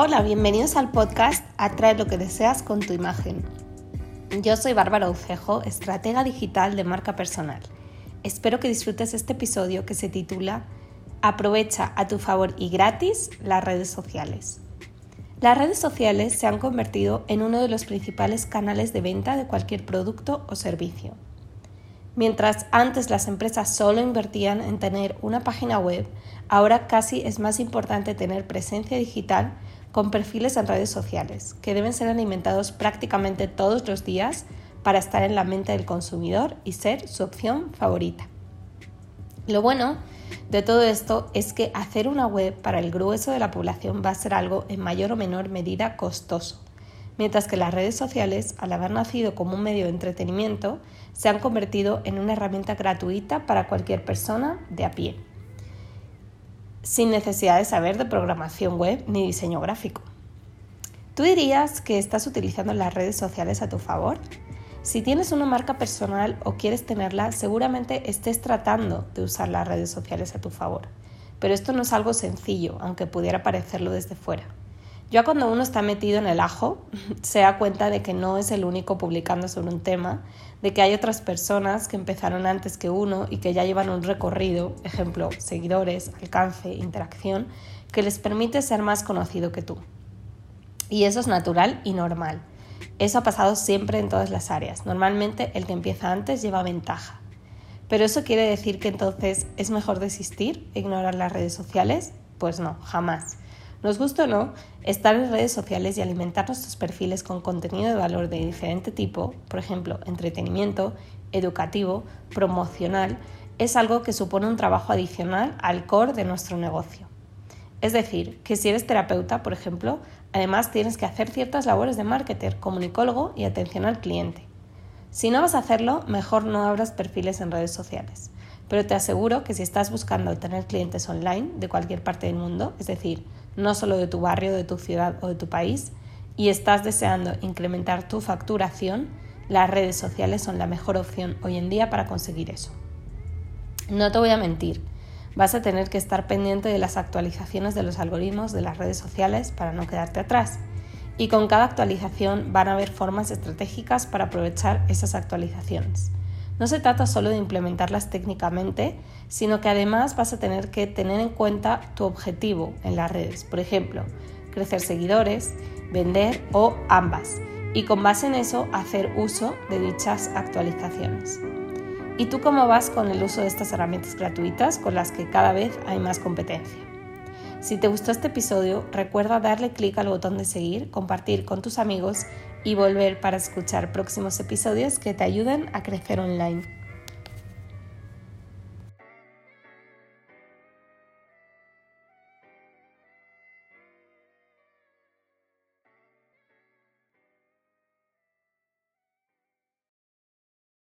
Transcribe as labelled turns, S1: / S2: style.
S1: Hola, bienvenidos al podcast Atrae lo que deseas con tu imagen. Yo soy Bárbara Ucejo, estratega digital de marca personal. Espero que disfrutes este episodio que se titula Aprovecha a tu favor y gratis las redes sociales. Las redes sociales se han convertido en uno de los principales canales de venta de cualquier producto o servicio. Mientras antes las empresas solo invertían en tener una página web, ahora casi es más importante tener presencia digital con perfiles en redes sociales, que deben ser alimentados prácticamente todos los días para estar en la mente del consumidor y ser su opción favorita. Lo bueno de todo esto es que hacer una web para el grueso de la población va a ser algo en mayor o menor medida costoso, mientras que las redes sociales, al haber nacido como un medio de entretenimiento, se han convertido en una herramienta gratuita para cualquier persona de a pie sin necesidad de saber de programación web ni diseño gráfico. ¿Tú dirías que estás utilizando las redes sociales a tu favor? Si tienes una marca personal o quieres tenerla, seguramente estés tratando de usar las redes sociales a tu favor. Pero esto no es algo sencillo, aunque pudiera parecerlo desde fuera. Ya cuando uno está metido en el ajo, se da cuenta de que no es el único publicando sobre un tema, de que hay otras personas que empezaron antes que uno y que ya llevan un recorrido, ejemplo, seguidores, alcance, interacción, que les permite ser más conocido que tú. Y eso es natural y normal. Eso ha pasado siempre en todas las áreas. Normalmente el que empieza antes lleva ventaja. Pero eso quiere decir que entonces es mejor desistir, ignorar las redes sociales? Pues no, jamás. Nos gusta o no, estar en redes sociales y alimentar nuestros perfiles con contenido de valor de diferente tipo, por ejemplo, entretenimiento, educativo, promocional, es algo que supone un trabajo adicional al core de nuestro negocio. Es decir, que si eres terapeuta, por ejemplo, además tienes que hacer ciertas labores de marketer, comunicólogo y atención al cliente. Si no vas a hacerlo, mejor no abras perfiles en redes sociales. Pero te aseguro que si estás buscando tener clientes online de cualquier parte del mundo, es decir, no solo de tu barrio, de tu ciudad o de tu país, y estás deseando incrementar tu facturación, las redes sociales son la mejor opción hoy en día para conseguir eso. No te voy a mentir, vas a tener que estar pendiente de las actualizaciones de los algoritmos de las redes sociales para no quedarte atrás. Y con cada actualización van a haber formas estratégicas para aprovechar esas actualizaciones. No se trata solo de implementarlas técnicamente, sino que además vas a tener que tener en cuenta tu objetivo en las redes. Por ejemplo, crecer seguidores, vender o ambas. Y con base en eso hacer uso de dichas actualizaciones. ¿Y tú cómo vas con el uso de estas herramientas gratuitas con las que cada vez hay más competencia? Si te gustó este episodio, recuerda darle clic al botón de seguir, compartir con tus amigos y volver para escuchar próximos episodios que te ayuden a crecer online.